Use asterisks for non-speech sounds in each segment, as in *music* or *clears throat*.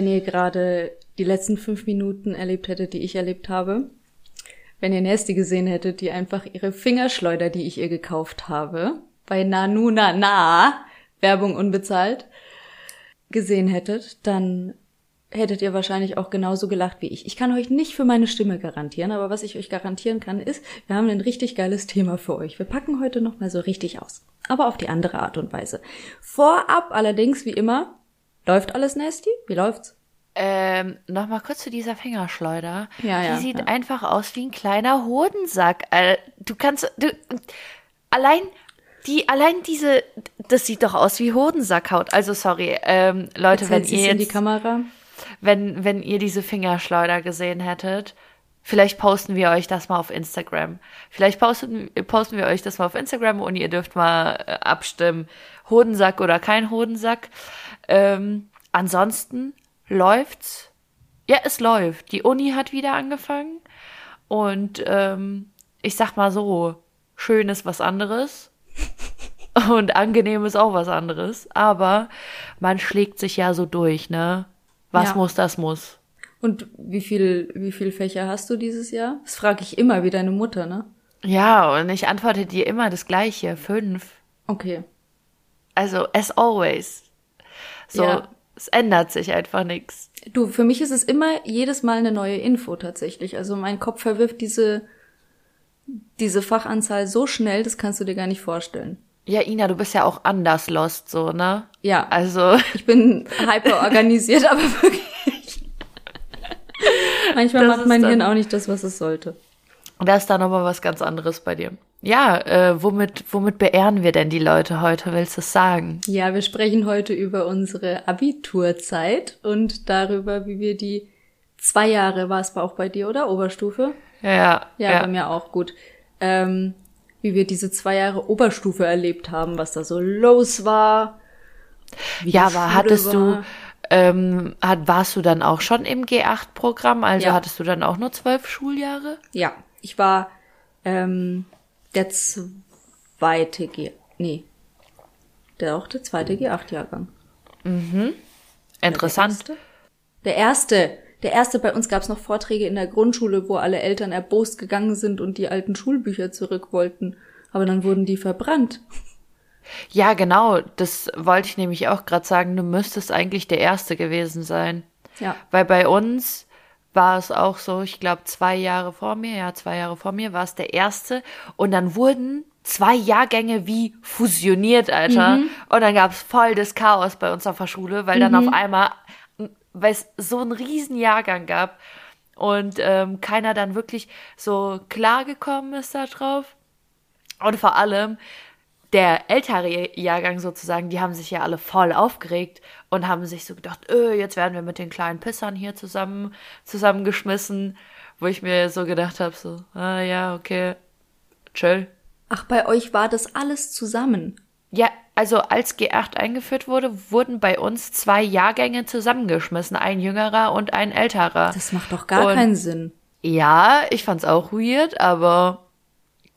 wenn ihr gerade die letzten fünf Minuten erlebt hättet, die ich erlebt habe. Wenn ihr Nasty gesehen hättet, die einfach ihre Fingerschleuder, die ich ihr gekauft habe, bei Nanu Na Na, Werbung unbezahlt, gesehen hättet, dann hättet ihr wahrscheinlich auch genauso gelacht wie ich. Ich kann euch nicht für meine Stimme garantieren, aber was ich euch garantieren kann, ist, wir haben ein richtig geiles Thema für euch. Wir packen heute noch mal so richtig aus. Aber auf die andere Art und Weise. Vorab allerdings, wie immer, läuft alles nasty? Wie läuft's? Ähm, nochmal kurz zu dieser Fingerschleuder. Ja, ja, Die sieht ja. einfach aus wie ein kleiner Hodensack. Äh, Du kannst, du, allein, die, allein diese, das sieht doch aus wie Hodensackhaut. Also sorry, ähm, Leute, Jetzt wenn ihr in die jetzt, Kamera. wenn, wenn ihr diese Fingerschleuder gesehen hättet, vielleicht posten wir euch das mal auf Instagram. Vielleicht posten, posten wir euch das mal auf Instagram und ihr dürft mal äh, abstimmen, Hodensack oder kein Hodensack. Ähm, ansonsten läuft's. Ja, es läuft. Die Uni hat wieder angefangen und ähm, ich sag mal so, schön ist was anderes. *laughs* Und angenehm ist auch was anderes. Aber man schlägt sich ja so durch, ne? Was Ja. muss, das muss. Und wie viel, wie viel Fächer hast du dieses Jahr? Das frage ich immer wie deine Mutter, ne? Ja, und ich antworte dir immer das Gleiche. Fünf. Okay. Also, as always. So, Ja. Es ändert sich einfach nichts. Du, für mich ist es immer jedes Mal eine neue Info tatsächlich. Also mein Kopf verwirft diese, diese Fachanzahl so schnell, das kannst du dir gar nicht vorstellen. Ja, Ina, du bist ja auch anders lost, so, ne? Ja, Also, *laughs* ich bin hyper organisiert, aber wirklich. *laughs* Manchmal Das macht mein Hirn auch nicht das, was es sollte. Da ist da nochmal was ganz anderes bei dir. Ja, äh, womit, womit beehren wir denn die Leute heute? Willst du es sagen? Ja, wir sprechen heute über unsere Abiturzeit und darüber, wie wir die zwei Jahre, war es auch bei dir, oder? Oberstufe? Ja, Ja, bei mir auch gut. Ähm, wie wir diese zwei Jahre Oberstufe erlebt haben, was da so los war. Ja, aber hattest du, war. ähm, hat, warst du dann auch schon im G8-Programm? Also Ja. hattest du dann auch nur zwölf Schuljahre? Ja, ich war ähm, der zweite G... Nee. Der auch der zweite G8-Jahrgang. Interessant. Der erste? Der erste. Der erste, bei uns gab es noch Vorträge in der Grundschule, wo alle Eltern erbost gegangen sind und die alten Schulbücher zurück wollten. Aber dann wurden die verbrannt. Ja, genau. Das wollte ich nämlich auch gerade sagen. Du müsstest eigentlich der Erste gewesen sein. Ja. Weil bei uns war es auch so, ich glaube, zwei Jahre vor mir, ja, zwei Jahre vor mir war es der Erste. Und dann wurden zwei Jahrgänge wie fusioniert, Alter. Und dann gab es voll das Chaos bei uns auf der Schule, weil dann auf einmal, weil es so einen riesen Jahrgang gab und ähm, keiner dann wirklich so klargekommen ist da drauf. Und vor allem der ältere Jahrgang sozusagen, die haben sich ja alle voll aufgeregt und haben sich so gedacht, öh, jetzt werden wir mit den kleinen Pissern hier zusammen zusammengeschmissen, wo ich mir so gedacht habe, so, ah ja, okay, chill. Ach, bei euch war das alles zusammen. Ja, also als G8 eingeführt wurde, wurden bei uns zwei Jahrgänge zusammengeschmissen, ein jüngerer und ein älterer. Das macht doch gar Und- keinen Sinn. Ja, ich fand's auch weird, aber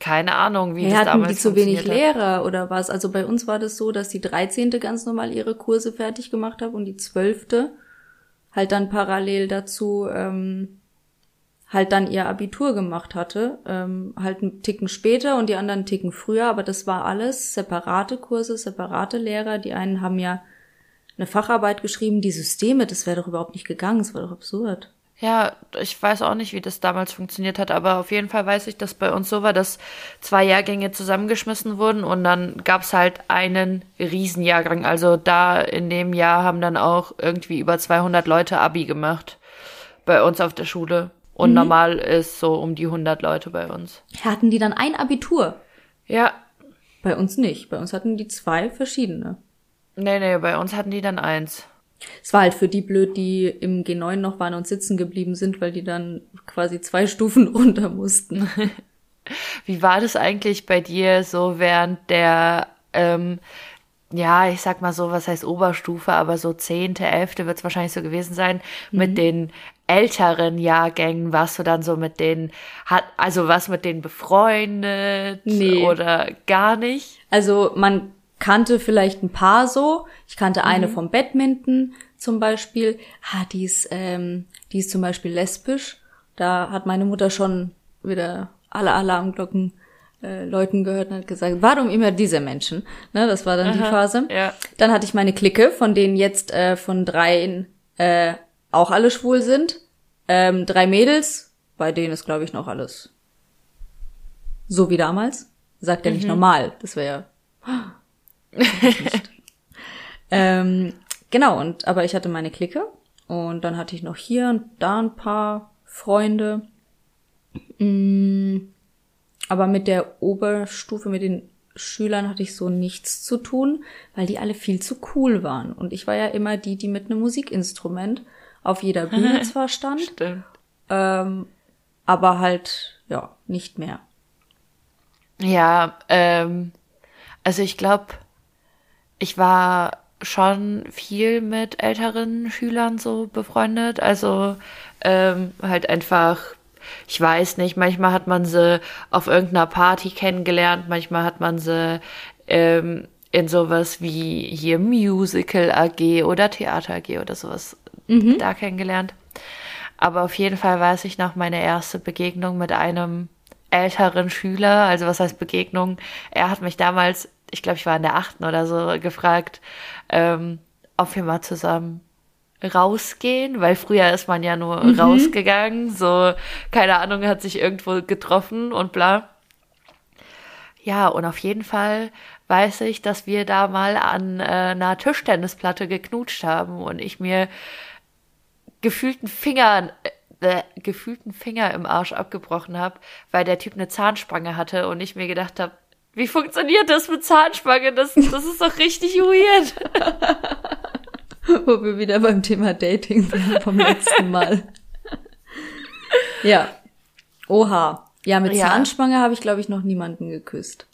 keine Ahnung, wie Ja, das damals die zu wenig. Lehrer oder was? Also bei uns war das so, dass die 13. ganz normal ihre Kurse fertig gemacht hat und die 12. halt dann parallel dazu ähm, halt dann ihr Abitur gemacht hatte. Ähm, halt einen Ticken später und die anderen einen Ticken früher, aber das war alles separate Kurse, separate Lehrer. Die einen haben ja eine Facharbeit geschrieben, die Systeme, das wäre doch überhaupt nicht gegangen, das war doch absurd. Ja, ich weiß auch nicht, wie das damals funktioniert hat, aber auf jeden Fall weiß ich, dass bei uns so war, dass zwei Jahrgänge zusammengeschmissen wurden und dann gab's halt einen Riesenjahrgang. Also da in dem Jahr haben dann auch irgendwie über 200 Leute Abi gemacht bei uns auf der Schule. Und normal ist so um die 100 Leute bei uns. Hatten die dann ein Abitur? Ja, Bei uns nicht. Bei uns hatten die zwei verschiedene. nee, nee, bei uns hatten die dann eins. Es war halt für die blöd, die im G9 noch waren und sitzen geblieben sind, weil die dann quasi zwei *laughs* Stufen runter mussten. *laughs* Wie war das eigentlich bei dir so während der, ähm, ja, ich sag mal so, was heißt Oberstufe, aber so zehnte, elfte wird es wahrscheinlich so gewesen sein, mit den älteren Jahrgängen warst du dann so mit denen, hat, also was mit denen befreundet Nee. oder gar nicht? Also man kannte vielleicht ein paar so. Ich kannte mhm. eine vom Badminton zum Beispiel. Ah, die ist, ähm, die ist zum Beispiel lesbisch. Da hat meine Mutter schon wieder alle Alarmglocken äh, Leuten gehört und hat gesagt, warum immer diese Menschen? Ne, das war dann Aha, die Phase. Ja. Dann hatte ich meine Clique, von denen jetzt äh, von dreien äh, auch alle schwul sind. Ähm, drei Mädels, bei denen ist, glaube ich, noch alles so wie damals. Sagt er mhm. nicht normal. Das wäre *laughs* ähm, genau, und aber ich hatte meine Clique und dann hatte ich noch hier und da ein paar Freunde. Mm, aber mit der Oberstufe, mit den Schülern hatte ich so nichts zu tun, weil die alle viel zu cool waren. Und ich war ja immer die, die mit einem Musikinstrument auf jeder Bühne *laughs* zwar stand, Stimmt. Ähm, aber halt, ja, nicht mehr. Ja, ähm, also ich glaube, ich war schon viel mit älteren Schülern so befreundet. Also ähm, halt einfach, ich weiß nicht, manchmal hat man sie auf irgendeiner Party kennengelernt, manchmal hat man sie ähm, in sowas wie hier Musical AG oder Theater AG oder sowas mhm. da kennengelernt. Aber auf jeden Fall weiß ich noch meine erste Begegnung mit einem älteren Schüler. Also was heißt Begegnung? Er hat mich damals ich glaube, ich war in der achten oder so, gefragt, ähm, ob wir mal zusammen rausgehen, weil früher ist man ja nur mhm. rausgegangen, so, keine Ahnung, hat sich irgendwo getroffen und bla. Ja, und auf jeden Fall weiß ich, dass wir da mal an äh, einer Tischtennisplatte geknutscht haben und ich mir gefühlten Finger äh, gefühlten Finger im Arsch abgebrochen habe, weil der Typ eine Zahnspange hatte und ich mir gedacht habe, wie funktioniert das mit Zahnspange? Das, das ist doch richtig weird. *laughs* Wo wir wieder beim Thema Dating sind vom letzten Mal. ja. Oha. Ja, mit ja. Zahnspange habe ich, glaube ich, noch niemanden geküsst.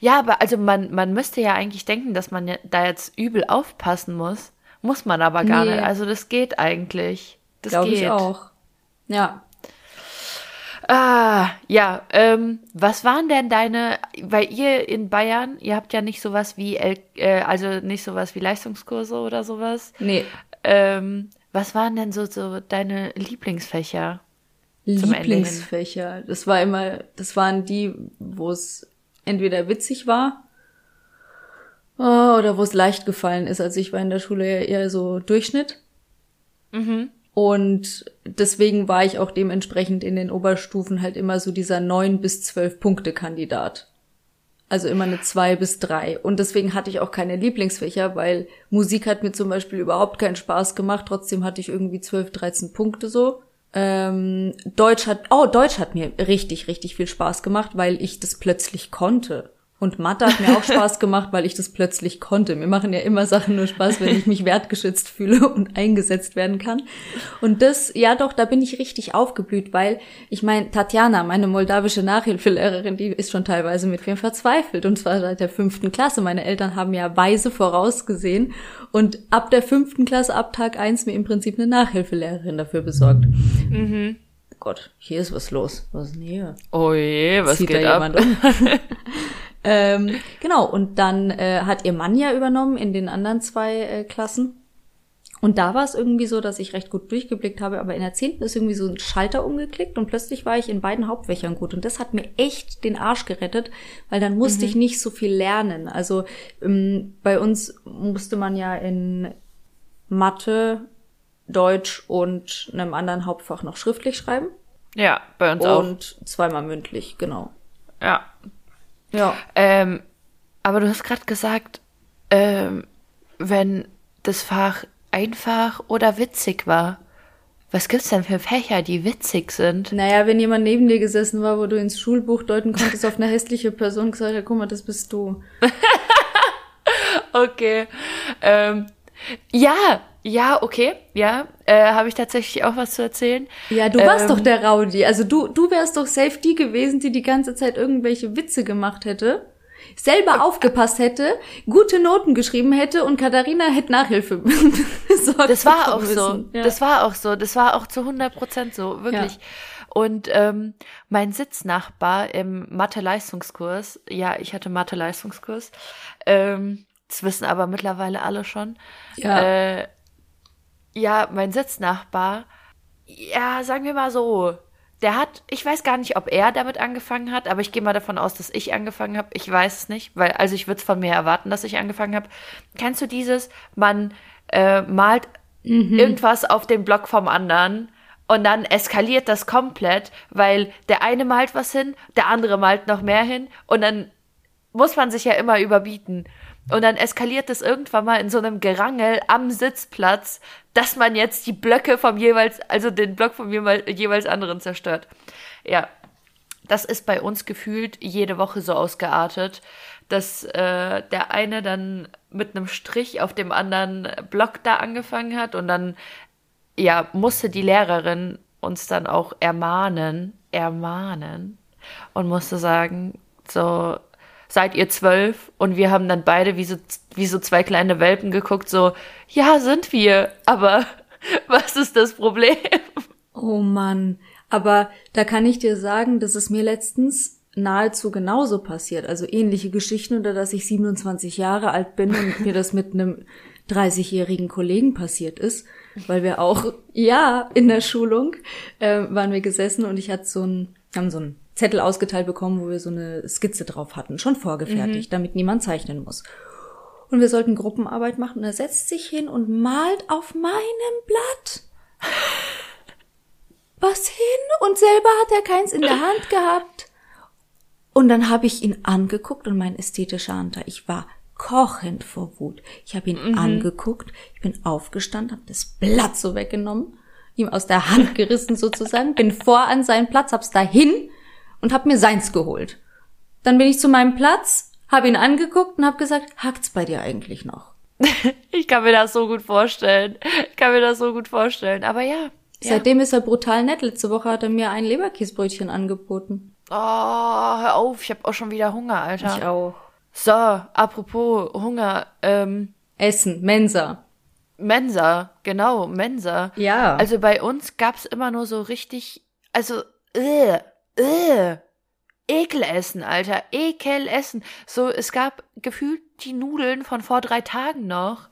Ja, aber also man, man müsste ja eigentlich denken, dass man ja da jetzt übel aufpassen muss. Muss man aber gar nee. nicht. Also das geht eigentlich. Das Glaube ich auch. Ja. Ah, ja, ähm, was waren denn deine, weil ihr in Bayern, ihr habt ja nicht sowas wie, äh, also nicht sowas wie Leistungskurse oder sowas. Nee. Ähm, was waren denn so, so deine Lieblingsfächer? Lieblingsfächer. Das war immer, das waren die, wo es entweder witzig war oh, oder wo es leicht gefallen ist. Also ich war in der Schule eher so Durchschnitt. Mhm. Und deswegen war ich auch dementsprechend in den Oberstufen halt immer so dieser neun bis zwölf Punkte Kandidat. Also immer eine zwei bis drei. Und deswegen hatte ich auch keine Lieblingsfächer, weil Musik hat mir zum Beispiel überhaupt keinen Spaß gemacht. Trotzdem hatte ich irgendwie zwölf, dreizehn Punkte so. Ähm, Deutsch hat, oh, Deutsch hat mir richtig, richtig viel Spaß gemacht, weil ich das plötzlich konnte. Und Mathe hat mir auch *laughs* Spaß gemacht, weil ich das plötzlich konnte. Mir machen ja immer Sachen nur Spaß, wenn ich mich wertgeschätzt fühle und eingesetzt werden kann. Und das, ja doch, da bin ich richtig aufgeblüht, weil ich meine, Tatjana, meine moldawische Nachhilfelehrerin, die ist schon teilweise mit mir verzweifelt. Und zwar seit der fünften Klasse. Meine Eltern haben ja weise vorausgesehen und ab der fünften Klasse, ab Tag eins, mir im Prinzip eine Nachhilfelehrerin dafür besorgt. Mhm. Gott, hier ist was los. Was ist denn hier? Oh je, was Zieht geht da ab? Um? *laughs* ähm, genau, und dann äh, hat ihr Mann ja übernommen in den anderen zwei äh, Klassen. Und da war es irgendwie so, dass ich recht gut durchgeblickt habe, aber in der zehnten ist irgendwie so ein Schalter umgeklickt und plötzlich war ich in beiden Hauptfächern gut. Und das hat mir echt den Arsch gerettet, weil dann musste mhm. ich nicht so viel lernen. Also ähm, bei uns musste man ja in Mathe, Deutsch und einem anderen Hauptfach noch schriftlich schreiben. Ja, bei uns auch. Und zweimal mündlich, genau. Ja, ja. Ähm, aber du hast gerade gesagt, ähm, wenn das Fach einfach oder witzig war. Was gibt's denn für Fächer, die witzig sind? Naja, wenn jemand neben dir gesessen war, wo du ins Schulbuch deuten konntest auf eine hässliche Person gesagt, ja, guck mal, das bist du. *laughs* okay. Ähm, ja, ja, okay, ja, äh, habe ich tatsächlich auch was zu erzählen. Ja, du warst ähm, doch der Raudi. Also du, du wärst doch safe die gewesen, die die ganze Zeit irgendwelche Witze gemacht hätte, selber äh, aufgepasst hätte, gute Noten geschrieben hätte und Katharina hätte Nachhilfe. *laughs* Das war auch so. Ja. Das war auch so. Das war auch zu 100 Prozent so, wirklich. Ja. Und ähm, mein Sitznachbar im Mathe-Leistungskurs, ja, ich hatte Mathe-Leistungskurs, ähm, das wissen aber mittlerweile alle schon. Ja. Äh, ja, mein Sitznachbar, ja, sagen wir mal so, der hat, ich weiß gar nicht, ob er damit angefangen hat, aber ich gehe mal davon aus, dass ich angefangen habe. Ich weiß es nicht, weil, also ich würde es von mir erwarten, dass ich angefangen habe. Kennst du dieses? Man äh, malt irgendwas auf den Block vom anderen und dann eskaliert das komplett, weil der eine malt was hin, der andere malt noch mehr hin und dann muss man sich ja immer überbieten. Und dann eskaliert es irgendwann mal in so einem Gerangel am Sitzplatz, dass man jetzt die Blöcke vom jeweils, also den Block vom jeweils anderen zerstört. Ja, das ist bei uns gefühlt jede Woche so ausgeartet, dass äh, der eine dann mit einem Strich auf dem anderen Block da angefangen hat und dann ja musste die Lehrerin uns dann auch ermahnen, ermahnen und musste sagen, so seid ihr zwölf? Und wir haben dann beide wie so, wie so zwei kleine Welpen geguckt, so, ja, sind wir, aber *laughs* was ist das Problem? Oh Mann. Aber da kann ich dir sagen, dass es mir letztens nahezu genauso passiert. Also ähnliche Geschichten oder dass ich 27 Jahre alt bin und mir das mit einem 30-jährigen Kollegen passiert ist, weil wir auch, ja, in der Schulung äh, waren wir gesessen und ich hatte so ein, haben so ein Zettel ausgeteilt bekommen, wo wir so eine Skizze drauf hatten, schon vorgefertigt, damit niemand zeichnen muss. Und wir sollten Gruppenarbeit machen und er setzt sich hin und malt auf meinem Blatt was hin und selber hat er keins in der Hand gehabt. Und dann habe ich ihn angeguckt und mein ästhetischer Anteil, ich war kochend vor Wut. Ich habe ihn angeguckt, ich bin aufgestanden, habe das Blatt so weggenommen, ihm aus der Hand gerissen sozusagen, bin vor an seinen Platz, hab's dahin und hab mir seins geholt. Dann bin ich zu meinem Platz, habe ihn angeguckt und habe gesagt, hackt's bei dir eigentlich noch? *laughs* Ich kann mir das so gut vorstellen. Ich kann mir das so gut vorstellen. Aber ja. ja. Seitdem ist er brutal nett. Letzte Woche hat er mir ein Leberkäsbrötchen angeboten. Oh, hör auf, ich habe auch schon wieder Hunger, Alter. Ich auch. So, apropos Hunger, ähm, Essen, Mensa. Mensa, genau, Mensa. Ja. Also bei uns gab's immer nur so richtig, also, äh, äh, Ekelessen, Alter, Ekelessen. So, es gab gefühlt die Nudeln von vor drei Tagen noch.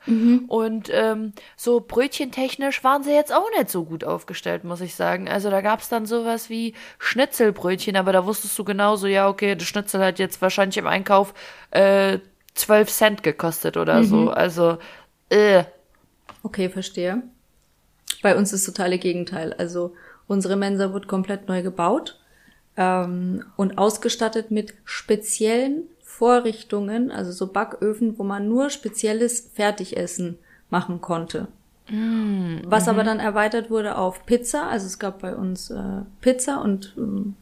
Und ähm, so brötchentechnisch waren sie jetzt auch nicht so gut aufgestellt, muss ich sagen. Also da gab's dann sowas wie Schnitzelbrötchen, aber da wusstest du genauso, ja, okay, das Schnitzel hat jetzt wahrscheinlich im Einkauf äh, 12 Cent gekostet oder so. Also, äh. Okay, verstehe. Bei uns ist das totale Gegenteil. Also unsere Mensa wird komplett neu gebaut ähm, und ausgestattet mit speziellen Vorrichtungen, also so Backöfen, wo man nur spezielles Fertigessen machen konnte. Was aber dann erweitert wurde auf Pizza. Also es gab bei uns äh, Pizza und ähm,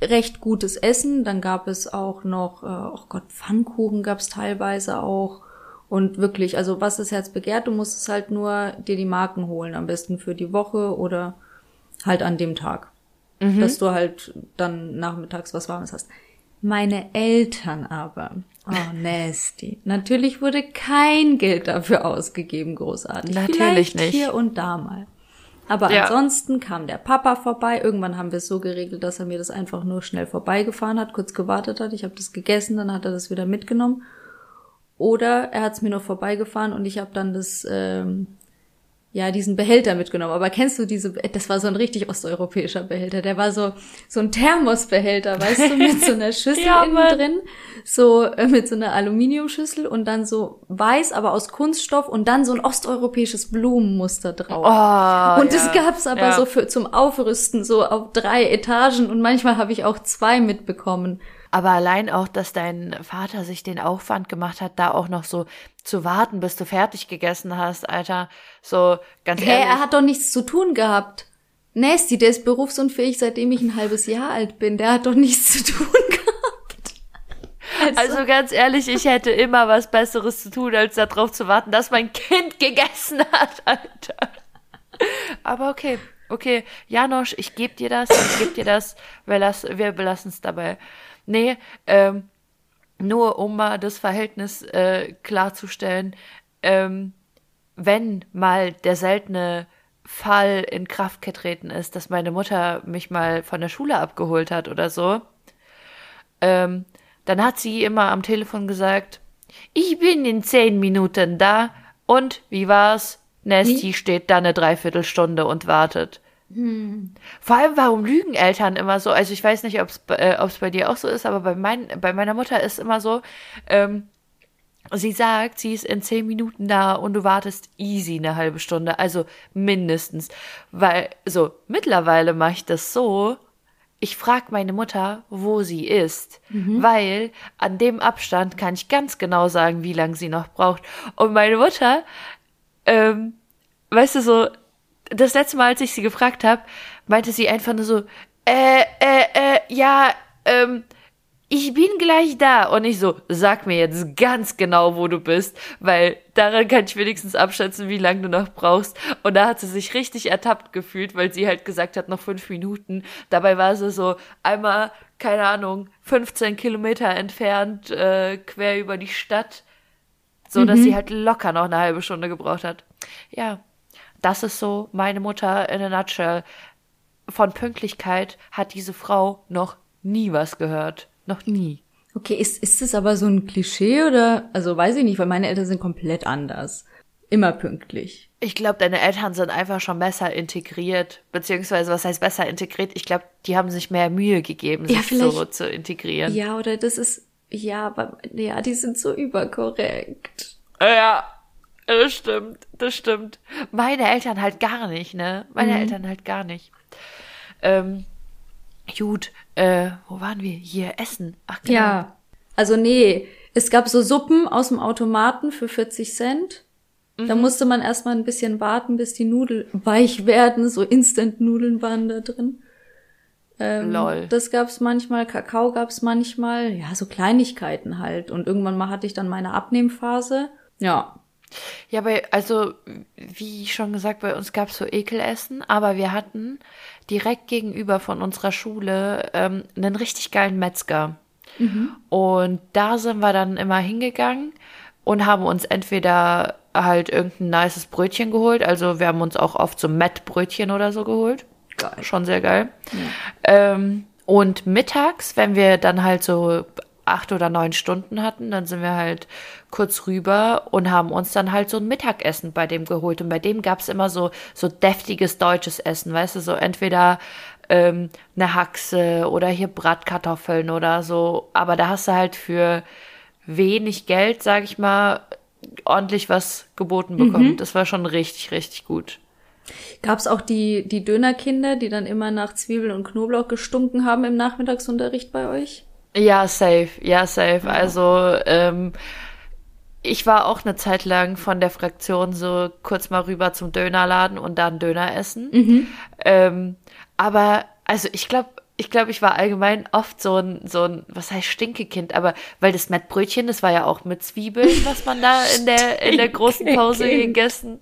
recht gutes Essen. Dann gab es auch noch, äh, oh Gott, Pfannkuchen gab es teilweise auch. Und wirklich, also was das Herz begehrt, du musst es halt nur dir die Marken holen, am besten für die Woche oder halt an dem Tag. Dass du halt dann nachmittags was Warmes hast. Meine Eltern aber, oh *laughs* nasty. Natürlich wurde kein Geld dafür ausgegeben, großartig. Natürlich Vielleicht nicht. hier und da mal. Aber Ja. ansonsten kam der Papa vorbei. Irgendwann haben wir es so geregelt, dass er mir das einfach nur schnell vorbeigefahren hat, kurz gewartet hat. Ich habe das gegessen, dann hat er das wieder mitgenommen. Oder er hat es mir noch vorbeigefahren und ich habe dann das, ähm, ja, diesen Behälter mitgenommen. Aber kennst du diese, das war so ein richtig osteuropäischer Behälter. Der war so, so ein Thermosbehälter, weißt du, mit so einer *laughs* Schüssel Ja, innen drin. So, äh, mit so einer Aluminiumschüssel und dann so weiß, aber aus Kunststoff und dann so ein osteuropäisches Blumenmuster drauf. Oh, Und das ja. gab's aber Ja. so für, zum Aufrüsten, so auf drei Etagen und manchmal habe ich auch zwei mitbekommen. Aber allein auch, dass dein Vater sich den Aufwand gemacht hat, da auch noch so zu warten, bis du fertig gegessen hast, Alter. So, ganz Hä, ehrlich. er hat doch nichts zu tun gehabt. Nasty, der ist berufsunfähig, seitdem ich ein halbes Jahr alt bin. Der hat doch nichts zu tun *laughs* gehabt. also ganz ehrlich, ich hätte immer was Besseres zu tun, als darauf zu warten, dass mein Kind gegessen hat, Alter. Aber okay, okay. Janosch, ich geb dir das, ich geb dir das. Wir, lass, wir belassen es dabei. Nee, ähm, nur um mal das Verhältnis äh, klarzustellen, ähm, wenn mal der seltene Fall in Kraft getreten ist, dass meine Mutter mich mal von der Schule abgeholt hat oder so, ähm, dann hat sie immer am Telefon gesagt, ich bin in zehn Minuten da und wie war's? Nesty steht da eine Dreiviertelstunde und wartet. Hm. Vor allem, warum lügen Eltern immer so? Also ich weiß nicht, ob es äh, ob's bei dir auch so ist, aber bei, mein, bei meiner Mutter ist immer so, ähm, sie sagt, sie ist in zehn Minuten da und du wartest easy eine halbe Stunde, also mindestens. Weil, so, mittlerweile mache ich das so, ich frage meine Mutter, wo sie ist, mhm. weil an dem Abstand kann ich ganz genau sagen, wie lange sie noch braucht. Und meine Mutter, ähm, weißt du so, das letzte Mal, als ich sie gefragt habe, meinte sie einfach nur so, äh, äh, äh, ja, ähm, ich bin gleich da. Und ich so, sag mir jetzt ganz genau, wo du bist, weil daran kann ich wenigstens abschätzen, wie lange du noch brauchst. Und da hat sie sich richtig ertappt gefühlt, weil sie halt gesagt hat, noch fünf Minuten. Dabei war sie so einmal, keine Ahnung, 15 Kilometer entfernt, äh, quer über die Stadt. So, mhm. dass sie halt locker noch eine halbe Stunde gebraucht hat. Ja, das ist so meine Mutter in a nutshell. Von Pünktlichkeit hat diese Frau noch nie was gehört. Noch nie. Okay, ist, ist es aber so ein Klischee oder, also weiß ich nicht, weil meine Eltern sind komplett anders. Immer pünktlich. Ich glaube, deine Eltern sind einfach schon besser integriert, beziehungsweise was heißt besser integriert? Ich glaube, die haben sich mehr Mühe gegeben, sich ja, so zu integrieren. Ja, oder das ist, ja, aber, ja, die sind so überkorrekt. Ja, das stimmt, das stimmt. Meine Eltern halt gar nicht, ne? Meine mhm. Eltern halt gar nicht. Ähm, Gut, äh, wo waren wir? Hier, Essen. Ach, genau. Ja. Also nee, es gab so Suppen aus dem Automaten für 40 Cent. Mhm. Da musste man erstmal ein bisschen warten, bis die Nudeln weich werden. So Instant-Nudeln waren da drin. Ähm, Lol. Das gab's manchmal, Kakao gab's manchmal, ja, so Kleinigkeiten halt. Und irgendwann mal hatte ich dann meine Abnehmphase. Ja. Ja, bei, also, wie schon gesagt, bei uns gab's so Ekelessen, aber wir hatten direkt gegenüber von unserer Schule ähm, einen richtig geilen Metzger. Mhm. Und da sind wir dann immer hingegangen und haben uns entweder halt irgendein nices Brötchen geholt. Also wir haben uns auch oft so Mettbrötchen oder so geholt. Geil. Schon sehr geil. Ja. Ähm, und mittags, wenn wir dann halt so acht oder neun Stunden hatten, dann sind wir halt kurz rüber und haben uns dann halt so ein Mittagessen bei dem geholt. Und bei dem gab's immer so, so deftiges deutsches Essen, weißt du, so entweder ähm, eine Haxe oder hier Bratkartoffeln oder so. Aber da hast du halt für wenig Geld, sag ich mal, ordentlich was geboten bekommen. Mhm. Das war schon richtig, richtig gut. Gab's auch die, die Dönerkinder, die dann immer nach Zwiebeln und Knoblauch gestunken haben im Nachmittagsunterricht bei euch? Ja, safe, ja, safe. Ja. Also, ähm, ich war auch eine Zeit lang von der Fraktion so kurz mal rüber zum Dönerladen und dann Döner essen. Mhm. Ähm, aber, also ich glaube, ich glaube, ich war allgemein oft so ein, so ein, was heißt Stinkekind, aber weil das Mettbrötchen, das war ja auch mit Zwiebeln, was man da in der, in der großen Pause gegessen,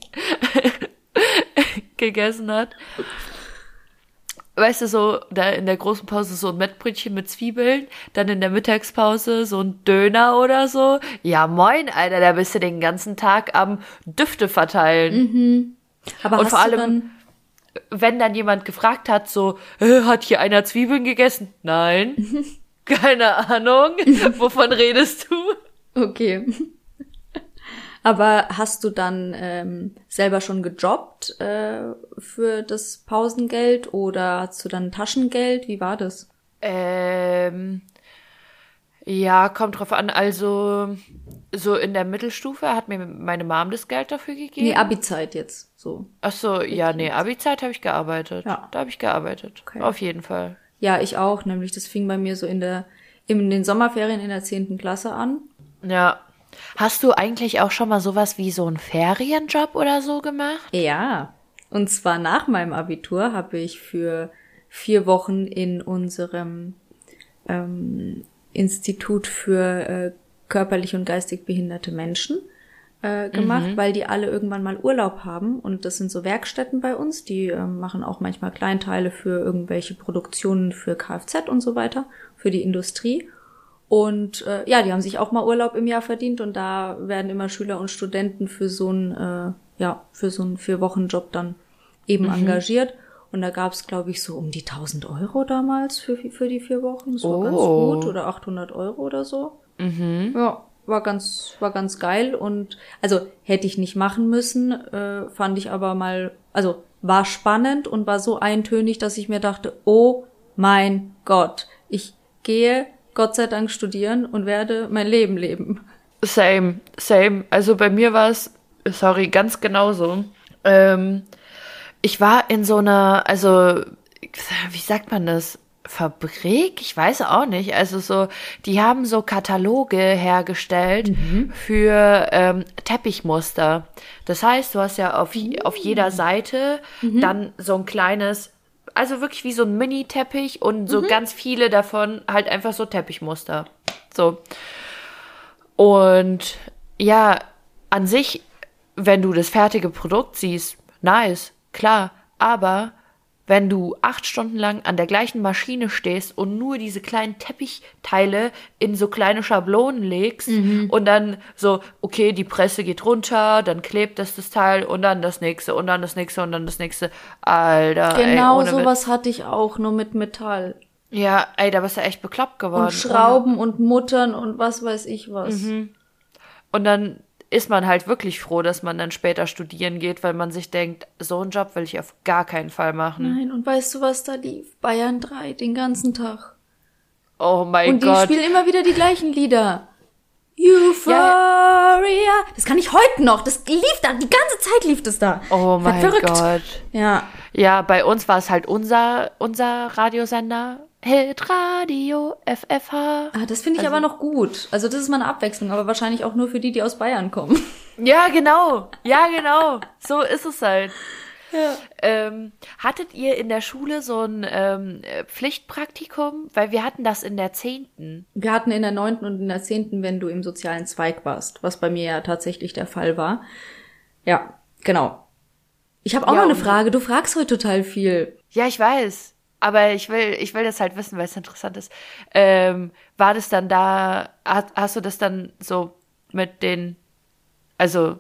*laughs* gegessen hat weißt du, so da in der großen Pause so ein Mettbrötchen mit Zwiebeln, dann in der Mittagspause so ein Döner oder so. Ja, moin, Alter, da bist du den ganzen Tag am Düfte verteilen. Mhm. Aber Und vor allem, wenn dann jemand gefragt hat, so, hat hier einer Zwiebeln gegessen? Nein. *laughs* Keine Ahnung. *laughs* Wovon redest du? Okay. Aber hast du dann ähm, selber schon gejobbt äh, für das Pausengeld oder hast du dann Taschengeld? Wie war das? Ähm, ja, kommt drauf an. Also so in der Mittelstufe hat mir meine Mom das Geld dafür gegeben. Nee, Abi-Zeit jetzt so. Ach so, ja, nee, Abi-Zeit habe ich gearbeitet. Ja. Da habe ich gearbeitet. Okay. Auf jeden Fall. Ja, ich auch, nämlich das fing bei mir so in der in den Sommerferien in der zehnten Klasse an. Ja. Hast du eigentlich auch schon mal sowas wie so einen Ferienjob oder so gemacht? Ja. Und zwar nach meinem Abitur habe ich für vier Wochen in unserem ähm, Institut für äh, körperlich und geistig behinderte Menschen äh, gemacht, mhm. weil die alle irgendwann mal Urlaub haben. Und das sind so Werkstätten bei uns, die äh, machen auch manchmal Kleinteile für irgendwelche Produktionen für Kfz und so weiter, für die Industrie. Und äh, ja, die haben sich auch mal Urlaub im Jahr verdient und da werden immer Schüler und Studenten für so einen, äh, ja, für so einen vier Wochen Job dann eben engagiert. Und da gab's glaube ich, so um die 1000 Euro damals für, für die vier Wochen. Das war ganz Oh. gut. Oder 800 Euro oder so. Ja, war ganz, war ganz geil. Und also hätte ich nicht machen müssen, äh, fand ich aber mal, also war spannend und war so eintönig, dass ich mir dachte, oh mein Gott, ich gehe Gott sei Dank studieren und werde mein Leben leben. Same, same. Also bei mir war es, sorry, ganz genauso. Ähm, ich war in so einer, also, wie sagt man das? Fabrik? Ich weiß auch nicht. Also so, die haben so Kataloge hergestellt für ähm, Teppichmuster. Das heißt, du hast ja auf, auf jeder Seite dann so ein kleines, also wirklich wie so ein Mini-Teppich und so ganz viele davon halt einfach so Teppichmuster. So. Und ja, an sich, wenn du das fertige Produkt siehst, nice, klar. Aber wenn du acht Stunden lang an der gleichen Maschine stehst und nur diese kleinen Teppichteile in so kleine Schablonen legst und dann so, okay, die Presse geht runter, dann klebt das das Teil und dann das nächste und dann das nächste und dann das nächste. Alter, ey, Genau Witz. sowas hatte ich auch, nur mit Metall. Ja, ey, da bist du echt bekloppt geworden. Und Schrauben und Muttern und was weiß ich was. Und dann ist man halt wirklich froh, dass man dann später studieren geht, weil man sich denkt, so einen Job will ich auf gar keinen Fall machen. Nein, und weißt du, was da lief? Bayern 3, den ganzen Tag. Oh mein Und die Gott. spielen immer wieder die gleichen Lieder. Euphoria. Das kann ich heute noch. Das lief da. Die ganze Zeit lief das da. Oh mein verrückt. Gott. Ja. Ja, bei uns war es halt unser, unser Radiosender. Hit Radio FFH. Ah, das finde ich aber noch gut. Also das ist mal eine Abwechslung, aber wahrscheinlich auch nur für die, die aus Bayern kommen. *laughs* Ja, genau. Ja, genau. So ist es halt. Ähm, hattet ihr in der Schule so ein ähm, äh, Pflichtpraktikum? Weil wir hatten das in der zehnten. Wir hatten in der neunten und in der zehnten, wenn du im sozialen Zweig warst, was bei mir ja tatsächlich der Fall war. Ja, genau. Ich habe auch Ja, noch eine Frage. Du fragst heute total viel. Ja, ich weiß. Aber ich will, ich will das halt wissen, weil es interessant ist. Ähm, war das dann da, hast, hast du das dann so mit den, also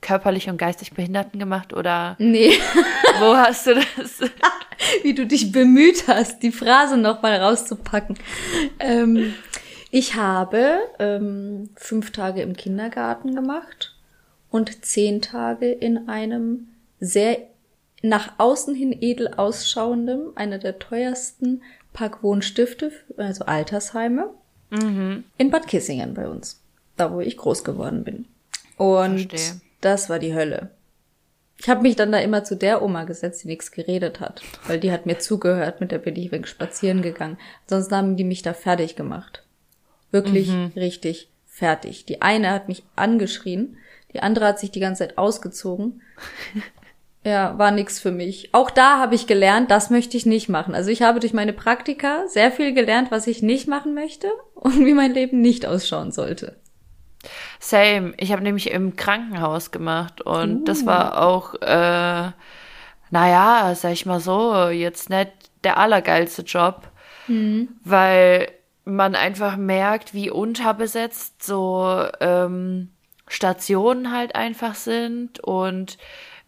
körperlich und geistig Behinderten gemacht oder Nee, *laughs* wo hast du das? wie du dich bemüht hast, die Phrase noch mal rauszupacken. Ähm, ich habe ähm, fünf Tage im Kindergarten gemacht und zehn Tage in einem sehr nach außen hin edel ausschauendem, einer der teuersten Parkwohnstifte, also Altersheime, in Bad Kissingen bei uns, da wo ich groß geworden bin. Und Verstehe. das war die Hölle. Ich habe mich dann da immer zu der Oma gesetzt, die nichts geredet hat, weil die hat mir zugehört, mit der bin ich weg spazieren gegangen. Sonst haben die mich da fertig gemacht. Wirklich richtig fertig. Die eine hat mich angeschrien, die andere hat sich die ganze Zeit ausgezogen. Ja, war nix für mich. Auch da habe ich gelernt, das möchte ich nicht machen. Also ich habe durch meine Praktika sehr viel gelernt, was ich nicht machen möchte *laughs* und wie mein Leben nicht ausschauen sollte. Same. Ich habe nämlich im Krankenhaus gemacht und das war auch, äh, naja, sag ich mal so, jetzt nicht der allergeilste Job, weil man einfach merkt, wie unterbesetzt so ähm, Stationen halt einfach sind und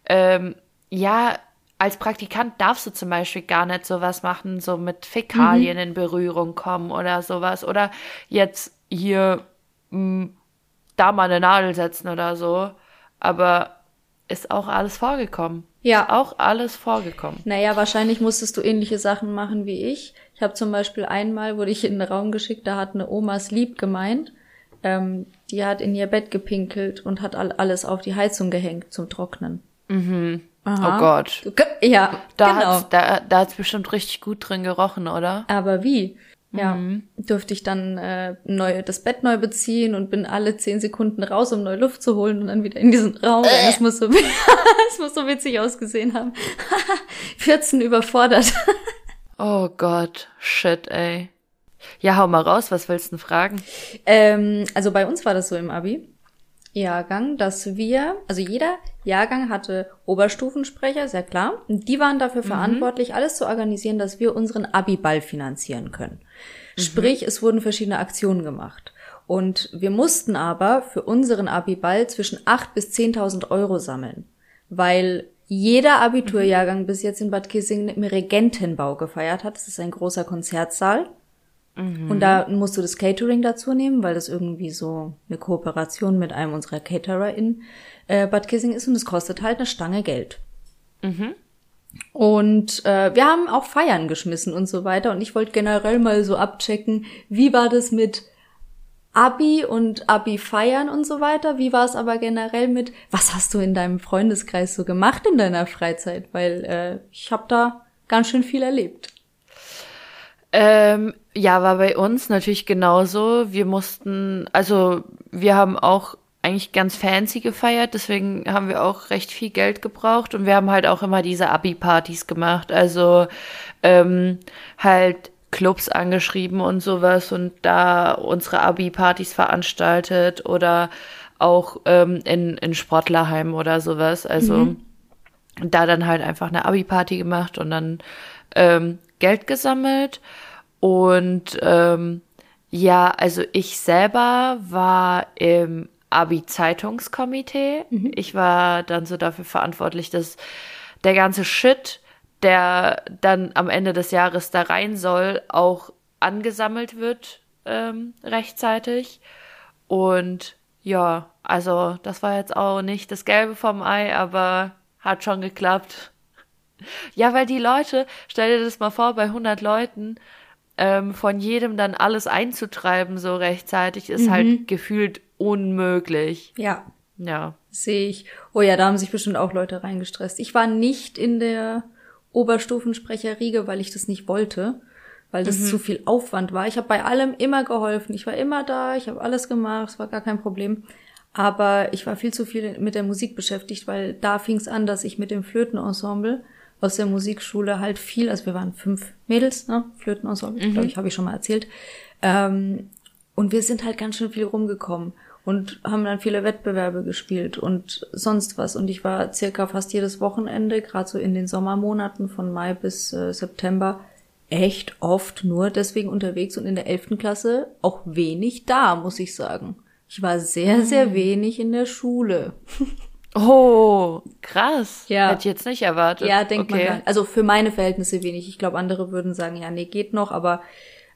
ähm, ja, als Praktikant darfst du zum Beispiel gar nicht sowas machen, so mit Fäkalien in Berührung kommen oder sowas oder jetzt hier da mal eine Nadel setzen oder so. Aber ist auch alles vorgekommen. Ja. Ist auch alles vorgekommen. Naja, wahrscheinlich musstest du ähnliche Sachen machen wie ich. Ich habe zum Beispiel einmal, wurde ich in den Raum geschickt, da hat eine Omas lieb gemeint. Ähm, die hat in ihr Bett gepinkelt und hat all, alles auf die Heizung gehängt zum Trocknen. Oh Gott. Du kö- Ja, Da genau. hat's, da, da hat's bestimmt richtig gut drin gerochen, oder? Aber wie? Ja, durfte ich dann äh, neu das Bett neu beziehen und bin alle zehn Sekunden raus, um neue Luft zu holen und dann wieder in diesen Raum. rein. Das muss so, *laughs* das muss so witzig ausgesehen haben. *laughs* 14 überfordert. *laughs* Oh Gott. Shit, ey. Ja, hau mal raus, was willst du denn fragen? Ähm, also bei uns war das so im Abi. Jahrgang, dass wir, also jeder Jahrgang hatte Oberstufensprecher, sehr klar. Und die waren dafür verantwortlich, alles zu organisieren, dass wir unseren Abi-Ball finanzieren können. Sprich, es wurden verschiedene Aktionen gemacht. Und wir mussten aber für unseren Abi-Ball zwischen 8.000 bis 10.000 Euro sammeln. Weil jeder Abiturjahrgang bis jetzt in Bad Kissingen im Regentenbau gefeiert hat. Das ist ein großer Konzertsaal. Und da musst du das Catering dazu nehmen, weil das irgendwie so eine Kooperation mit einem unserer Caterer in äh, Bad Kissing ist und es kostet halt eine Stange Geld. Und äh, wir haben auch Feiern geschmissen und so weiter. Und ich wollte generell mal so abchecken, wie war das mit Abi und Abi feiern und so weiter. Wie war es aber generell mit, was hast du in deinem Freundeskreis so gemacht in deiner Freizeit? Weil äh, ich habe da ganz schön viel erlebt. Ähm, ja, war bei uns natürlich genauso. Wir mussten, also wir haben auch eigentlich ganz fancy gefeiert, deswegen haben wir auch recht viel Geld gebraucht und wir haben halt auch immer diese Abi-Partys gemacht. Also ähm, halt Clubs angeschrieben und sowas und da unsere Abi-Partys veranstaltet oder auch ähm, in, in Sportlerheim oder sowas. Also Mhm. da dann halt einfach eine Abi-Party gemacht und dann ähm, Geld gesammelt. Und ähm, ja, also ich selber war im Abi-Zeitungskomitee. Ich war dann so dafür verantwortlich, dass der ganze Shit, der dann am Ende des Jahres da rein soll, auch angesammelt wird ähm, rechtzeitig. Und ja, also das war jetzt auch nicht das Gelbe vom Ei, aber hat schon geklappt. *laughs* Ja, weil die Leute, stell dir das mal vor, bei 100 Leuten, ähm, von jedem dann alles einzutreiben so rechtzeitig, ist halt gefühlt unmöglich. Ja, Ja. sehe ich. Oh ja, da haben sich bestimmt auch Leute reingestresst. Ich war nicht in der Oberstufensprecherriege, weil ich das nicht wollte, weil das zu viel Aufwand war. Ich habe bei allem immer geholfen. Ich war immer da, ich habe alles gemacht, es war gar kein Problem. Aber ich war viel zu viel mit der Musik beschäftigt, weil da fing es an, dass ich mit dem Flötenensemble aus der Musikschule halt viel, also wir waren fünf Mädels, ne, Flötenensemble, glaube ich, habe ich schon mal erzählt. Ähm, und wir sind halt ganz schön viel rumgekommen und haben dann viele Wettbewerbe gespielt und sonst was. Und ich war circa fast jedes Wochenende, gerade so in den Sommermonaten von Mai bis äh, September, echt oft nur deswegen unterwegs und in der elften Klasse auch wenig da, muss ich sagen. Ich war sehr, sehr wenig in der Schule. *laughs* Oh, krass. Ja. Hätte ich jetzt nicht erwartet. Ja, denkt man okay. gar nicht. Also für meine Verhältnisse wenig. Ich glaube, andere würden sagen, ja, nee, geht noch, aber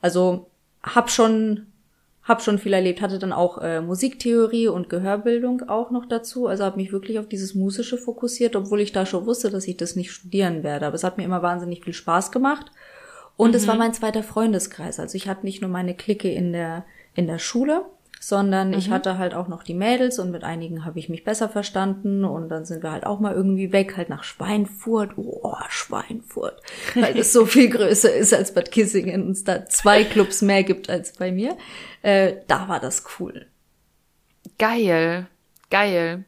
also hab schon hab schon viel erlebt, hatte dann auch äh, Musiktheorie und Gehörbildung auch noch dazu, also habe mich wirklich auf dieses musische fokussiert, obwohl ich da schon wusste, dass ich das nicht studieren werde, aber es hat mir immer wahnsinnig viel Spaß gemacht und es war mein zweiter Freundeskreis, also ich hatte nicht nur meine Clique in der in der Schule, sondern ich hatte halt auch noch die Mädels und mit einigen habe ich mich besser verstanden und dann sind wir halt auch mal irgendwie weg, halt nach Schweinfurt. Oh, Schweinfurt. Weil es so viel größer ist als Bad Kissingen und es da zwei Clubs mehr gibt als bei mir. Äh, da war das cool. Geil. Geil.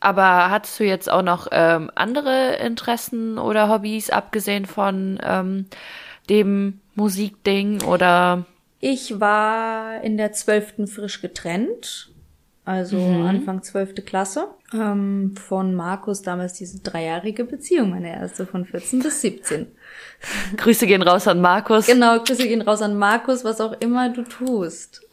Aber hattest du jetzt auch noch ähm, andere Interessen oder Hobbys, abgesehen von ähm, dem Musikding oder Ich war in der zwölften frisch getrennt, also Anfang zwölfte Klasse, ähm, von Markus damals diese dreijährige Beziehung, meine erste von 14 bis 17. *laughs* Grüße gehen raus an Markus. Genau, Grüße gehen raus an Markus, was auch immer du tust. *laughs*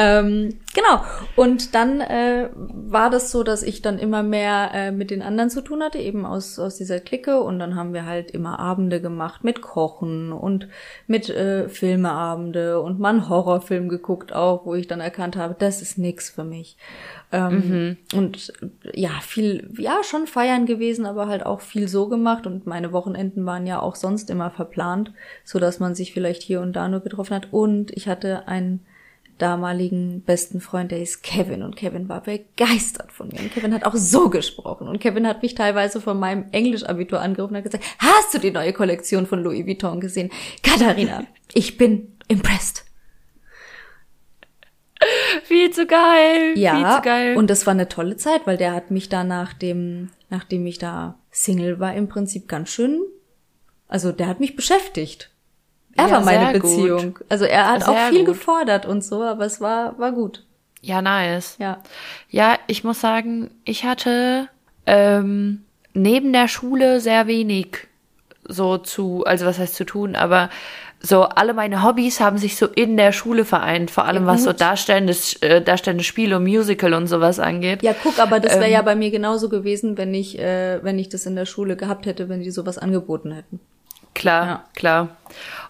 ähm, genau. Und dann äh, war das so, dass ich dann immer mehr äh, mit den anderen zu tun hatte, eben aus, aus dieser Clique. Und dann haben wir halt immer Abende gemacht mit Kochen und mit äh, Filmeabende und mal einen Horrorfilm geguckt auch, wo ich dann erkannt habe, das ist nix für mich. Ähm, Und ja, viel, ja, schon feiern gewesen, aber halt auch viel so gemacht. Und meine Wochenenden waren ja auch sonst immer verplant, so dass man sich vielleicht hier und da nur getroffen hat. Und ich hatte einen damaligen besten Freund, der hieß Kevin. Und Kevin war begeistert von mir. Und Kevin hat auch so gesprochen. Und Kevin hat mich teilweise von meinem Englischabitur angerufen und hat gesagt, hast du die neue Kollektion von Louis Vuitton gesehen? Katharina, ich bin impressed. Viel zu geil. Ja, Viel zu geil. und das war eine tolle Zeit, weil der hat mich da nach dem, nachdem ich da Single war, im Prinzip ganz schön, also der hat mich beschäftigt. Er Ja, war meine sehr gut. Beziehung. Also er hat Sehr auch viel gut. gefordert und so, aber es war, war gut. ja, nice. Ja. Ja, ich muss sagen, ich hatte ähm, neben der Schule sehr wenig so zu, also was heißt zu tun, aber so alle meine Hobbys haben sich so in der Schule vereint, vor allem Ja, was so darstellendes, äh, darstellende Spiele und Musical und sowas angeht. Ja, guck, aber das wäre Ähm. ja bei mir genauso gewesen, wenn ich, äh, wenn ich das in der Schule gehabt hätte, wenn die sowas angeboten hätten. Klar, Ja. klar.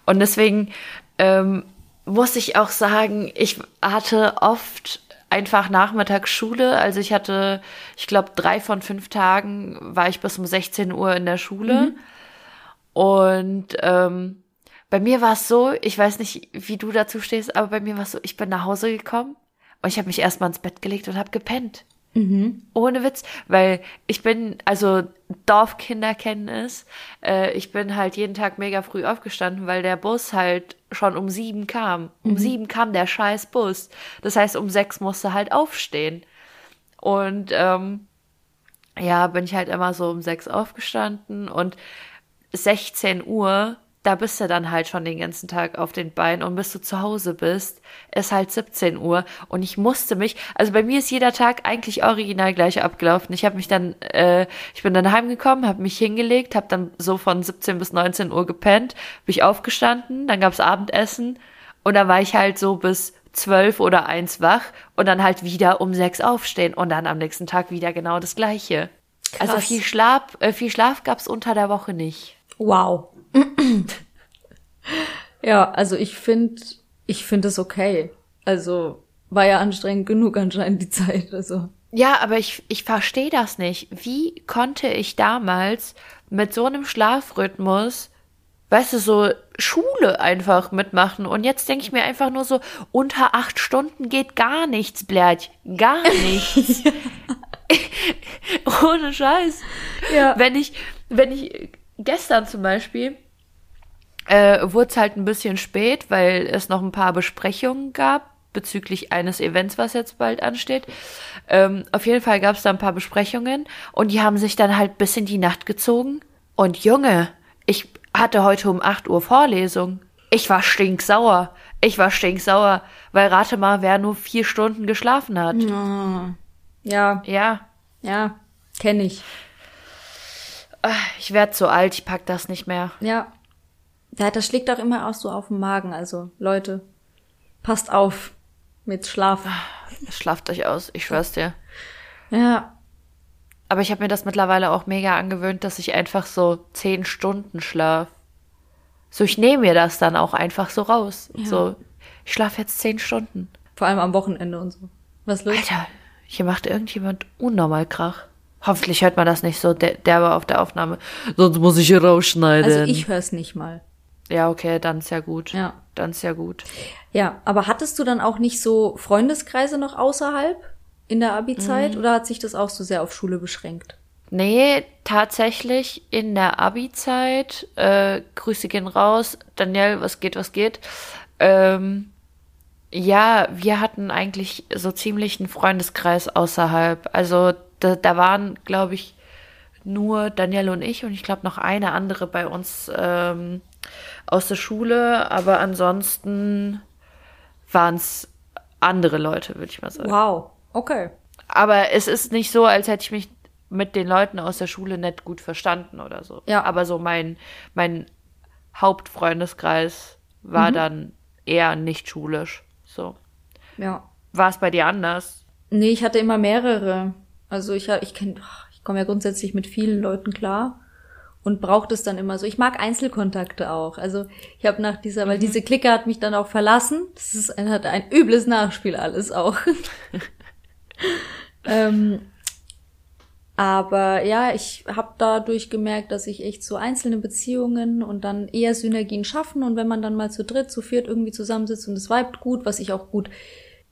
Und deswegen ähm, muss ich auch sagen, ich hatte oft einfach Nachmittagsschule. Also ich hatte, ich glaube, drei von fünf Tagen war ich bis um 16 Uhr in der Schule. Und ähm, bei mir war es so, ich weiß nicht, wie du dazu stehst, aber bei mir war es so, ich bin nach Hause gekommen und ich habe mich erstmal ins Bett gelegt und habe gepennt. Ohne Witz, weil ich bin, also Dorfkinder kennen es, äh, ich bin halt jeden Tag mega früh aufgestanden, weil der Bus halt schon um sieben kam. Um sieben kam der scheiß Bus. Das heißt, um sechs musste halt aufstehen. Und ähm, ja, bin ich halt immer so um sechs aufgestanden und 16 Uhr, da bist du dann halt schon den ganzen Tag auf den Beinen und bis du zu Hause bist, ist halt 17 Uhr und ich musste mich, also bei mir ist jeder Tag eigentlich original gleich abgelaufen. Ich habe mich dann, äh, ich bin dann heimgekommen, habe mich hingelegt, habe dann so von 17 bis 19 Uhr gepennt, bin ich aufgestanden, dann gab's Abendessen und dann war ich halt so bis 12 oder 1 wach und dann halt wieder um 6 aufstehen und dann am nächsten Tag wieder genau das gleiche. Also Krass. viel Schlaf, äh, viel Schlaf gab's unter der Woche nicht. Wow. Ja, also ich finde, ich finde es okay. Also war ja anstrengend genug anscheinend die Zeit. Also Ja, aber ich, ich verstehe das nicht. Wie konnte ich damals mit so einem Schlafrhythmus, weißt du, so Schule einfach mitmachen? Und jetzt denke ich mir einfach nur so, unter acht Stunden geht gar nichts, Blärch. Gar nichts. *laughs* *laughs* Ohne Scheiß. ja, Wenn ich, wenn ich gestern zum Beispiel, äh, wurde es halt ein bisschen spät, weil es noch ein paar Besprechungen gab bezüglich eines Events, was jetzt bald ansteht. Ähm, auf jeden Fall gab es da ein paar Besprechungen und die haben sich dann halt bis in die Nacht gezogen. Und Junge, ich hatte heute um 8 Uhr Vorlesung. Ich war stinksauer. Ich war stinksauer, weil rate mal, wer nur vier Stunden geschlafen hat. ja, Ja, ja, kenne ich. ich werd so alt, ich pack das nicht mehr. Ja. Ja, das schlägt auch immer auch so auf den Magen. Also Leute, passt auf mit Schlaf. Schlaft euch aus, ich schwör's dir. Ja, Aber ich habe mir das mittlerweile auch mega angewöhnt, dass ich einfach so zehn Stunden schlaf. So, ich nehme mir das dann auch einfach so raus. So, ich schlafe jetzt zehn Stunden. vor allem am Wochenende und so. Was los? Alter, hier macht irgendjemand unnormal Krach. Hoffentlich hört man das nicht so der, derbe auf der Aufnahme. Sonst muss ich hier rausschneiden. Also ich hör's nicht mal. Ja, okay, dann ist ja gut. Ja. Dann ist ja gut. Ja, aber hattest du dann auch nicht so Freundeskreise noch außerhalb in der Abi-Zeit oder hat sich das auch so sehr auf Schule beschränkt? Nee, tatsächlich in der Abi-Zeit, äh, Grüße gehen raus, Daniel, was geht, was geht. Ähm, ja, wir hatten eigentlich so ziemlich einen Freundeskreis außerhalb. Also da, da waren, glaube ich, nur Daniel und ich und ich glaube noch eine andere bei uns ähm, aus der Schule, aber ansonsten waren es andere Leute, würde ich mal sagen. Wow, okay. Aber es ist nicht so, als hätte ich mich mit den Leuten aus der Schule nicht gut verstanden oder so. Ja. Aber so mein, mein Hauptfreundeskreis war dann eher nicht schulisch. So. Ja. War es bei dir anders? Nee, ich hatte immer mehrere. Also ich ich kenn, ich komme ja grundsätzlich mit vielen Leuten klar und brauche das dann immer so. Ich mag Einzelkontakte auch. Also ich habe nach dieser, weil diese Clique hat mich dann auch verlassen. Das ist ein, hat ein übles Nachspiel alles auch. *laughs* ähm, aber ja, ich habe dadurch gemerkt, dass ich echt so einzelne Beziehungen und dann eher Synergien schaffen und wenn man dann mal zu dritt, zu viert irgendwie zusammensitzt und es vibet gut, was ich auch gut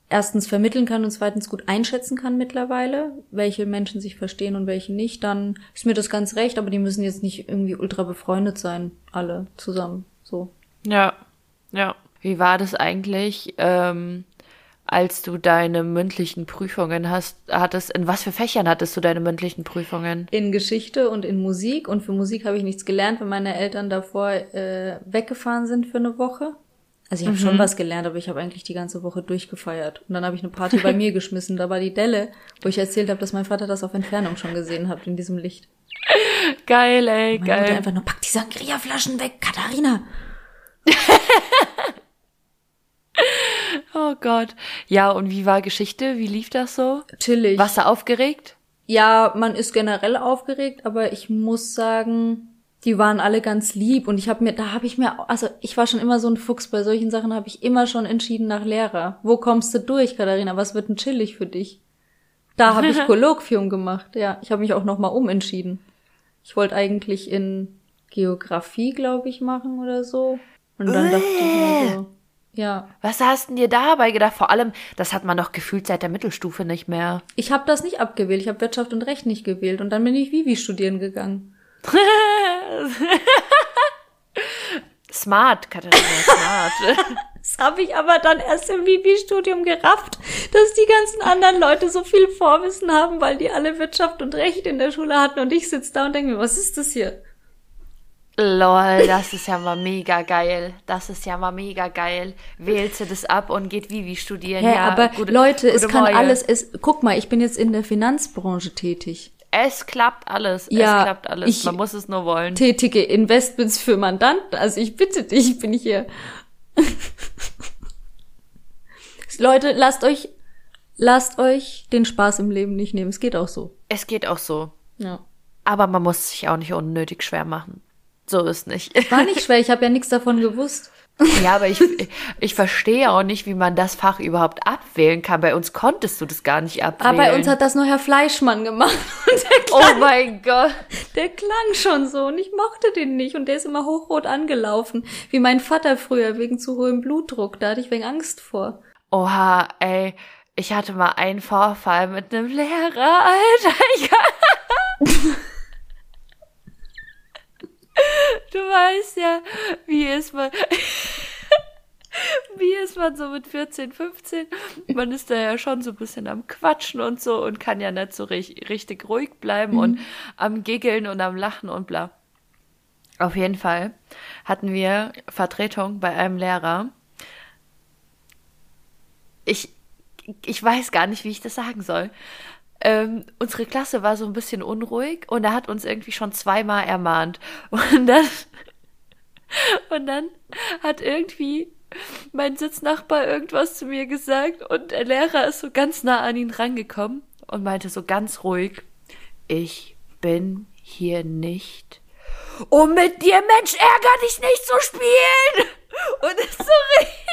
erstens vermitteln kann und zweitens gut einschätzen kann mittlerweile, welche Menschen sich verstehen und welche nicht, dann ist mir das ganz recht, aber die müssen jetzt nicht irgendwie ultra befreundet sein, alle zusammen, so. Ja, ja. Wie war das eigentlich, ähm, als du deine mündlichen Prüfungen hast, hattest? In was für Fächern hattest du deine mündlichen Prüfungen? In Geschichte und in Musik und für Musik habe ich nichts gelernt, weil meine Eltern davor äh, weggefahren sind für eine Woche. Also ich habe schon was gelernt, aber ich habe eigentlich die ganze Woche durchgefeiert. Und dann habe ich eine Party bei mir *laughs* geschmissen. Da war die Delle, wo ich erzählt habe, dass mein Vater das auf Entfernung schon gesehen hat in diesem Licht. Geil, ey, Meine Mutter geil. einfach nur, pack die Sangria-Flaschen weg, Katharina. *laughs* Oh Gott. Ja, und wie war Geschichte? Wie lief das so? Chillig. Warst du aufgeregt? Ja, man ist generell aufgeregt, aber ich muss sagen, die waren alle ganz lieb und ich habe mir, da habe ich mir, also ich war schon immer so ein Fuchs, bei solchen Sachen habe ich immer schon entschieden nach Lehrer. Wo kommst du durch, Katharina? Was wird denn chillig für dich? Da habe ich *laughs* Kolloquium gemacht, ja. Ich habe mich auch nochmal umentschieden. Ich wollte eigentlich in Geografie, glaube ich, machen oder so. Und dann dachte ich mir so, ja. Was hast denn dir dabei gedacht? Vor allem, das hat man doch gefühlt seit der Mittelstufe nicht mehr. Ich habe das nicht abgewählt. Ich habe Wirtschaft und Recht nicht gewählt. Und dann bin ich Vivi studieren gegangen. *laughs* smart, Katharina, smart. *laughs* Das habe ich aber dann erst im Vivi-Studium gerafft, dass die ganzen anderen Leute so viel Vorwissen haben, weil die alle Wirtschaft und Recht in der Schule hatten. Und ich sitze da und denke mir, was ist das hier? Lol, *laughs* das ist ja mal mega geil. Das ist ja mal mega geil. Wählt sie das ab und geht Vivi studieren. Hä, ja, aber gute- Leute, es gute kann Morgen. alles, es, guck mal, ich bin jetzt in der Finanzbranche tätig. Es klappt alles. Ja, es klappt alles. ich- Man muss es nur wollen. Tätige Investments für Mandanten. Also ich bitte dich, ich bin hier. *laughs* Leute, lasst euch, lasst euch den Spaß im Leben nicht nehmen. Es geht auch so. Es geht auch so. Ja. Aber man muss sich auch nicht unnötig schwer machen. So ist nicht. War nicht *laughs* schwer, ich habe ja nichts davon gewusst. Ja, aber ich, ich verstehe auch nicht, wie man das Fach überhaupt abwählen kann. Bei uns konntest du das gar nicht abwählen. Aber bei uns hat das nur Herr Fleischmann gemacht. *laughs* Und der Oh klang, mein Gott. der klang schon so und ich mochte den nicht. Und der ist immer hochrot angelaufen. Wie mein Vater früher wegen zu hohem Blutdruck. Da hatte ich wegen Angst vor. Oha, ey. Ich hatte mal einen Vorfall mit einem Lehrer, *laughs* Alter. Ich *laughs* du weißt ja, wie ist man. Wie ist man so mit 14, 15? Man ist da ja schon so ein bisschen am Quatschen und so und kann ja nicht so richtig, richtig ruhig bleiben und am Giggeln und am Lachen und bla. Auf jeden Fall hatten wir Vertretung bei einem Lehrer. Ich, ich weiß gar nicht, wie ich das sagen soll. Ähm, unsere Klasse war so ein bisschen unruhig und er hat uns irgendwie schon zweimal ermahnt. *laughs* Und dann, und dann hat irgendwie mein Sitznachbar irgendwas zu mir gesagt und der Lehrer ist so ganz nah an ihn rangekommen und meinte so ganz ruhig, ich bin hier nicht, um mit dir, Mensch, ärger dich nicht zu spielen. Und ist so richtig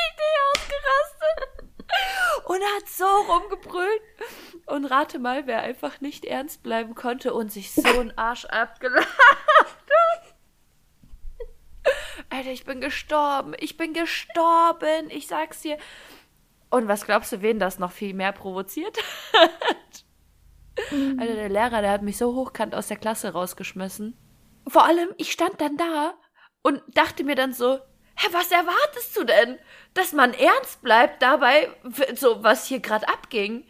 und hat so rumgebrüllt. Und rate mal, wer einfach nicht ernst bleiben konnte und sich so einen Arsch abgelacht hat. Alter, ich bin gestorben. Ich bin gestorben. Ich sag's dir. Und was glaubst du, wen das noch viel mehr provoziert hat? Alter, der Lehrer, der hat mich so hochkant aus der Klasse rausgeschmissen. Vor allem, ich stand dann da und dachte mir dann so, hä, was erwartest du denn? Dass man ernst bleibt dabei, so was hier gerade abging.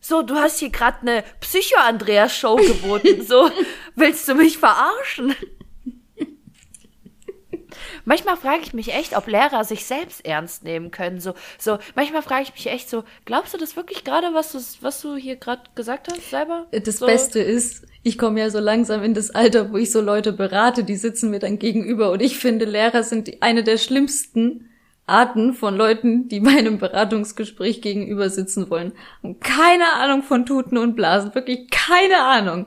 So, du hast hier gerade eine Psycho-Andreas-Show geboten. *laughs* So, willst du mich verarschen? Manchmal frage ich mich echt, ob Lehrer sich selbst ernst nehmen können. So, so, manchmal frage ich mich echt so, glaubst du das wirklich gerade, was du, was du hier gerade gesagt hast, selber? Das so, Beste ist, ich komme ja so langsam in das Alter, wo ich so Leute berate, die sitzen mir dann gegenüber und ich finde, Lehrer sind die- eine der schlimmsten Arten von Leuten, die bei einem Beratungsgespräch gegenüber sitzen wollen. Und keine Ahnung von Tuten und Blasen, wirklich keine Ahnung.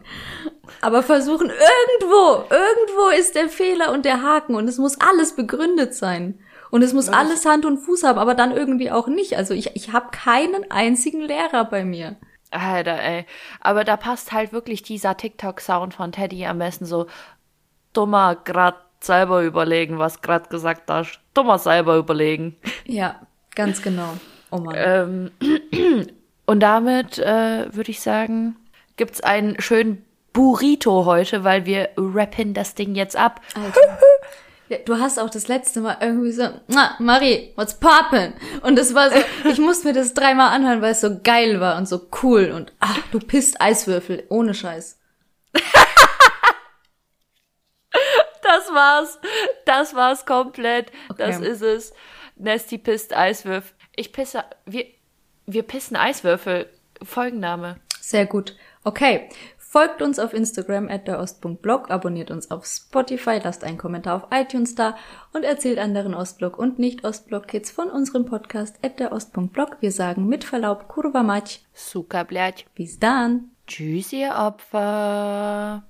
Aber versuchen irgendwo, irgendwo ist der Fehler und der Haken und es muss alles begründet sein. Und es muss alles Hand und Fuß haben, aber dann irgendwie auch nicht. Also ich, ich habe keinen einzigen Lehrer bei mir. Alter, ey. Aber da passt halt wirklich dieser TikTok-Sound von Teddy am besten so, dummer grad selber überlegen, was grad gesagt hast. Dummer selber überlegen. Ja, ganz genau. Oh Mann. Ähm, *clears throat* und damit äh, würde ich sagen, gibt's einen schönen Burrito heute, weil wir rappen das Ding jetzt ab. Alter. Du hast auch das letzte Mal irgendwie so, na, Marie, what's poppin'? Und es war so, *laughs* ich musste mir das dreimal anhören, weil es so geil war und so cool und ach, du pisst Eiswürfel, ohne Scheiß. *laughs* Das war's. Das war's komplett. Das Okay. ist es. Nesty pisst Eiswürfel. Ich pisse, wir, wir pissen Eiswürfel. Folgenname. Sehr gut. Okay. Folgt uns auf Instagram at der Ostblog, abonniert uns auf Spotify, lasst einen Kommentar auf iTunes da und erzählt anderen Ostblock und Nicht-Ostblock-Kids von unserem Podcast at der Ostblog. Wir sagen mit Verlaub Kurva Mać. Suka, blядь. Bis dann. Tschüss, ihr Opfer.